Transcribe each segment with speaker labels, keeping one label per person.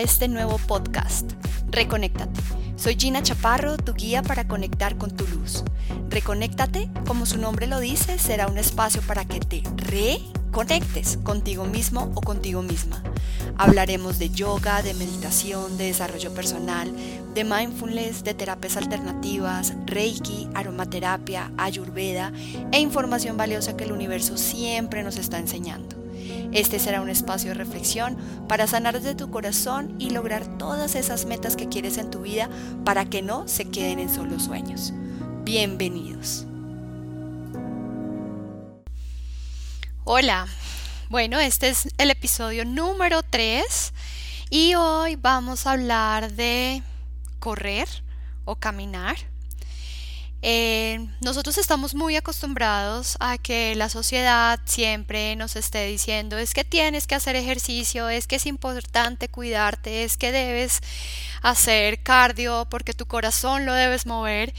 Speaker 1: este nuevo podcast, Reconéctate. Soy Gina Chaparro, tu guía para conectar con tu luz. Reconéctate, como su nombre lo dice, será un espacio para que te reconectes contigo mismo o contigo misma. Hablaremos de yoga, de meditación, de desarrollo personal, de mindfulness, de terapias alternativas, reiki, aromaterapia, ayurveda e información valiosa que el universo siempre nos está enseñando. Este será un espacio de reflexión para sanar desde tu corazón y lograr todas esas metas que quieres en tu vida para que no se queden en solo sueños. Bienvenidos. Hola, bueno, este es el episodio número 3 y hoy vamos a hablar de correr o caminar eh, nosotros estamos muy acostumbrados a que la sociedad siempre nos esté diciendo es que tienes que hacer ejercicio, es que es importante cuidarte, es que debes hacer cardio porque tu corazón lo debes mover.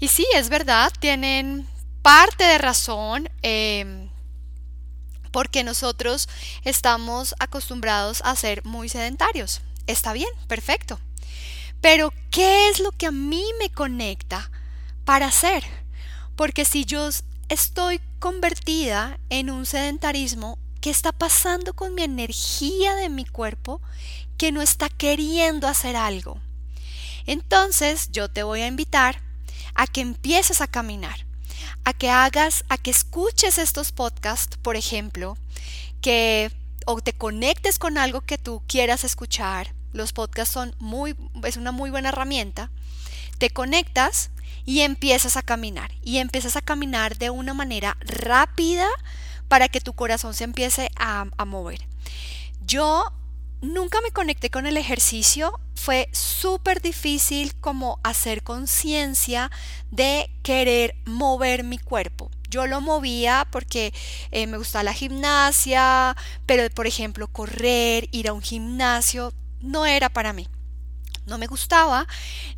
Speaker 1: Y sí, es verdad, tienen parte de razón. Em, porque nosotros estamos acostumbrados a ser muy sedentarios. Está bien, perfecto. Pero, ¿qué es lo que a mí me conecta para hacer. Porque si yo estoy convertida en un sedentarismo, ¿qué está pasando con mi energía de mi cuerpo que no está queriendo hacer algo? Entonces yo te voy a invitar a que empieces a caminar, a que hagas, a que escuches estos podcasts, por ejemplo, que o te conectes con algo que tú quieras escuchar. Los podcasts son muy, es una muy buena herramienta. Te conectas y empiezas a caminar y empiezas a caminar de una manera rápida para que tu corazón se empiece a, mover. Yo nunca me conecté con el ejercicio, fue súper difícil como hacer conciencia de querer mover mi cuerpo. Yo lo movía porque eh, me gustaba la gimnasia, pero por ejemplo correr, ir a un gimnasio, no era para mí no me gustaba,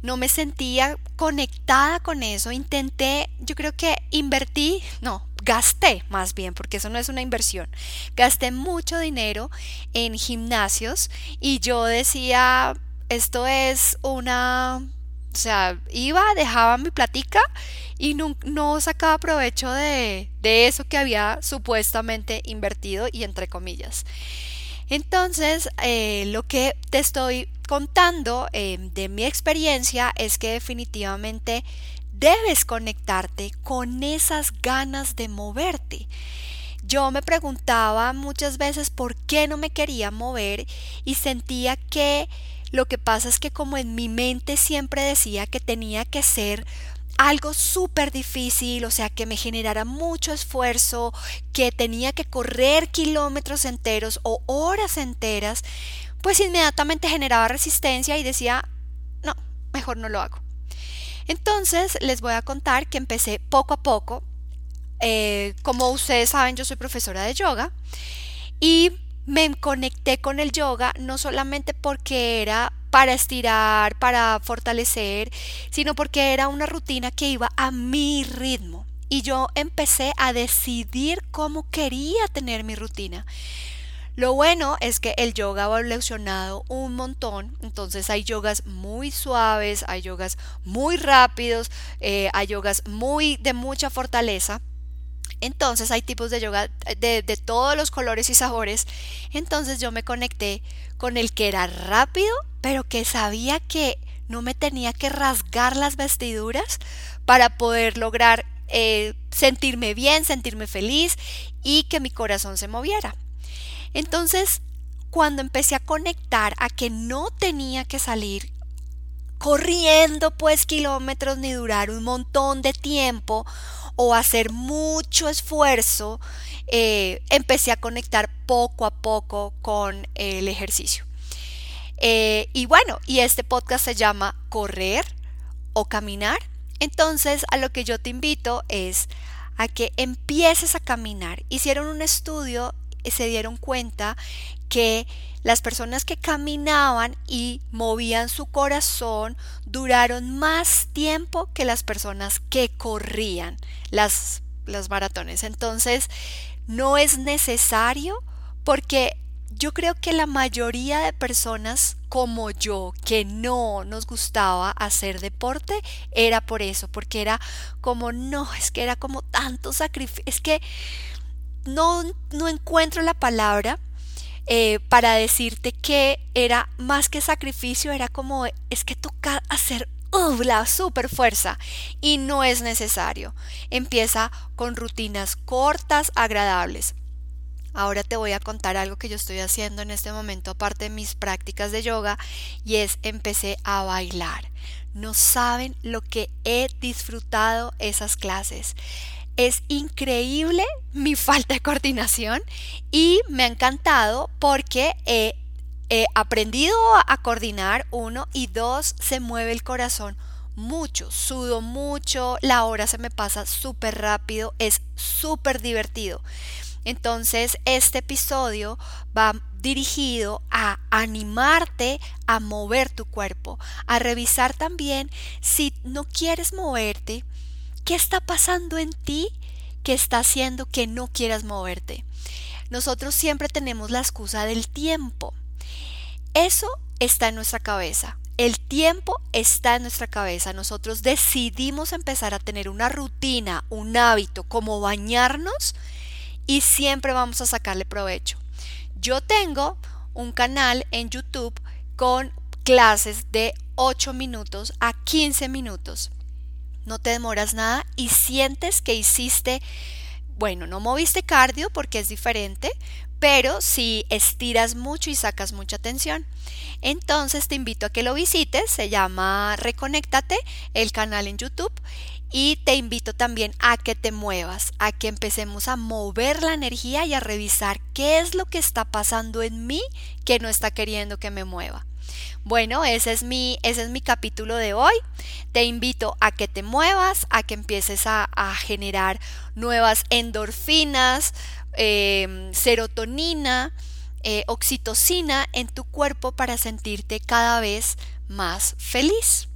Speaker 1: no me sentía conectada con eso, intenté, yo creo que invertí, no, gasté más bien, porque eso no es una inversión, gasté mucho dinero en gimnasios y yo decía, esto es una, o sea, iba, dejaba mi platica y no, no sacaba provecho de, de eso que había supuestamente invertido y entre comillas. Entonces, eh, lo que te estoy contando eh, de mi experiencia es que definitivamente debes conectarte con esas ganas de moverte. Yo me preguntaba muchas veces por qué no me quería mover y sentía que lo que pasa es que como en mi mente siempre decía que tenía que ser algo súper difícil, o sea, que me generara mucho esfuerzo, que tenía que correr kilómetros enteros o horas enteras, pues inmediatamente generaba resistencia y decía, no, mejor no lo hago. Entonces les voy a contar que empecé poco a poco. Eh, como ustedes saben, yo soy profesora de yoga y me conecté con el yoga no solamente porque era para estirar, para fortalecer, sino porque era una rutina que iba a mi ritmo. Y yo empecé a decidir cómo quería tener mi rutina. Lo bueno es que el yoga ha evolucionado un montón, entonces hay yogas muy suaves, hay yogas muy rápidos, eh, hay yogas muy de mucha fortaleza. Entonces hay tipos de yoga de, de, todos los colores y sabores. Entonces yo me conecté con el que era rápido, pero que sabía que no me tenía que rasgar las vestiduras para poder lograr eh, sentirme bien, sentirme feliz y que mi corazón se moviera. Entonces, cuando empecé a conectar a que no tenía que salir corriendo pues kilómetros ni durar un montón de tiempo o hacer mucho esfuerzo, eh, empecé a conectar poco a poco con el ejercicio. Eh, y bueno, y este podcast se llama Correr o Caminar. Entonces, a lo que yo te invito es a que empieces a caminar. Hicieron un estudio se dieron cuenta que las personas que caminaban y movían su corazón duraron más tiempo que las personas que corrían las, las maratones. Entonces, no es necesario porque yo creo que la mayoría de personas como yo que no nos gustaba hacer deporte era por eso, porque era como no, es que era como tanto sacrificio, es que no, no encuentro la palabra eh, para decirte que era más que sacrificio, era como es que toca hacer la super fuerza y no es necesario. Empieza con rutinas cortas, agradables. Ahora te voy a contar algo que yo estoy haciendo en este momento, aparte de mis prácticas de yoga, y es empecé a bailar. No saben lo que he disfrutado esas clases. Es increíble mi falta de coordinación y me ha encantado porque he, aprendido a coordinar, uno, y dos, se mueve el corazón mucho, sudo mucho, la hora se me pasa súper rápido, es súper divertido. Entonces, este episodio va dirigido a animarte a mover tu cuerpo, a revisar también si no quieres moverte, qué está pasando en ti que está haciendo que no quieras moverte. Nosotros siempre tenemos la excusa del tiempo. Eso está en nuestra cabeza. El tiempo está en nuestra cabeza. Nosotros decidimos empezar a tener una rutina, un hábito, como bañarnos y siempre vamos a sacarle provecho. Yo tengo un canal en YouTube con clases de 8 minutos a 15 minutos. No te demoras nada y sientes que hiciste, bueno, no moviste cardio porque es diferente, pero si estiras mucho y sacas mucha tensión. Entonces te invito a que lo visites, se llama Reconéctate, el canal en YouTube, y te invito también a que te muevas, a que empecemos a mover la energía y a revisar qué es lo que está pasando en mí que no está queriendo que me mueva. Bueno, ese es mi, ese es mi capítulo de hoy. Te invito a que te muevas, a que empieces a, generar nuevas endorfinas, em, serotonina, eh, oxitocina en tu cuerpo para sentirte cada vez más feliz.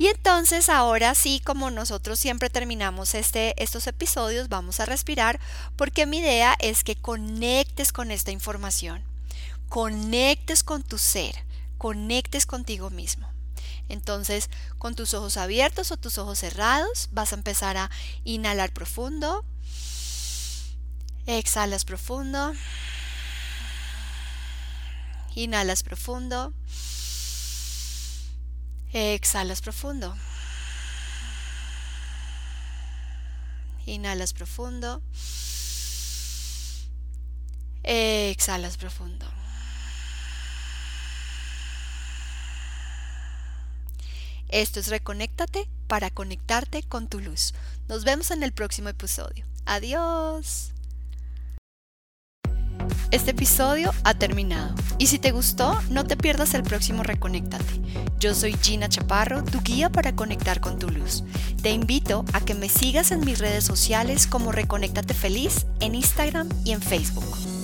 Speaker 1: Y entonces ahora sí, como nosotros siempre terminamos este, estos episodios, vamos a respirar porque mi idea es que conectes con esta información, conectes con tu ser, conectes contigo mismo. Entonces, con tus ojos abiertos o tus ojos cerrados, vas a empezar a inhalar profundo. Exhalas profundo. Inhalas profundo. Exhalas profundo. Inhalas profundo. Exhalas profundo. Esto es Reconéctate para conectarte con tu luz. Nos vemos en el próximo episodio. Adiós. Este episodio ha terminado y si te gustó, no te pierdas el próximo Reconéctate. Yo soy Gina Chaparro, tu guía para conectar con tu luz. Te invito a que me sigas en mis redes sociales como Reconéctate Feliz en Instagram y en Facebook.